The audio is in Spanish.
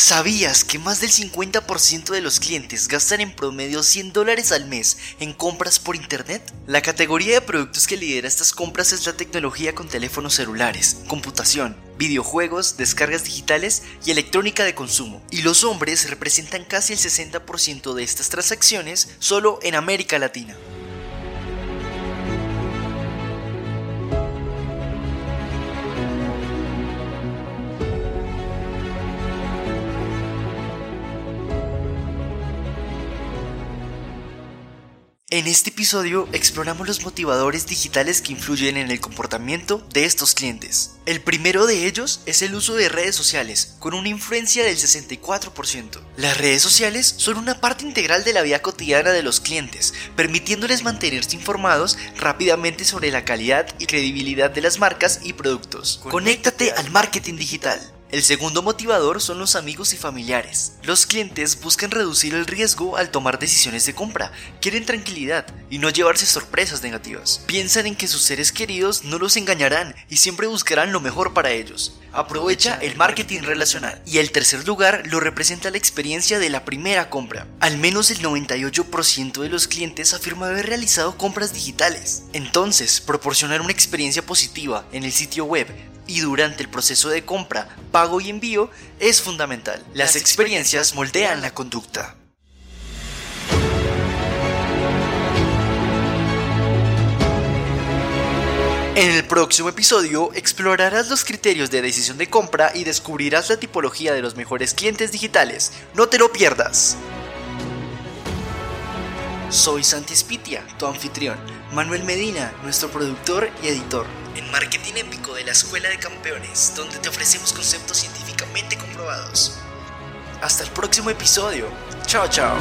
¿Sabías que más del 50% de los clientes gastan en promedio 100 dólares al mes en compras por Internet? La categoría de productos que lidera estas compras es la tecnología con teléfonos celulares, computación, videojuegos, descargas digitales y electrónica de consumo. Y los hombres representan casi el 60% de estas transacciones solo en América Latina. En este episodio exploramos los motivadores digitales que influyen en el comportamiento de estos clientes. El primero de ellos es el uso de redes sociales, con una influencia del 64%. Las redes sociales son una parte integral de la vida cotidiana de los clientes, permitiéndoles mantenerse informados rápidamente sobre la calidad y credibilidad de las marcas y productos. Conéctate al marketing digital. El segundo motivador son los amigos y familiares. Los clientes buscan reducir el riesgo al tomar decisiones de compra, quieren tranquilidad y no llevarse sorpresas negativas. Piensan en que sus seres queridos no los engañarán y siempre buscarán lo mejor para ellos. Aprovecha el marketing relacional. Y el tercer lugar lo representa la experiencia de la primera compra. Al menos el 98% de los clientes afirma haber realizado compras digitales. Entonces, proporcionar una experiencia positiva en el sitio web y durante el proceso de compra, pago y envío es fundamental. Las experiencias moldean la conducta. En el próximo episodio explorarás los criterios de decisión de compra y descubrirás la tipología de los mejores clientes digitales. No te lo pierdas. Soy Santi Spitia, tu anfitrión. Manuel Medina, nuestro productor y editor. En Marketing Épico de la Escuela de Campeones, donde te ofrecemos conceptos científicamente comprobados. Hasta el próximo episodio. Chao, chao.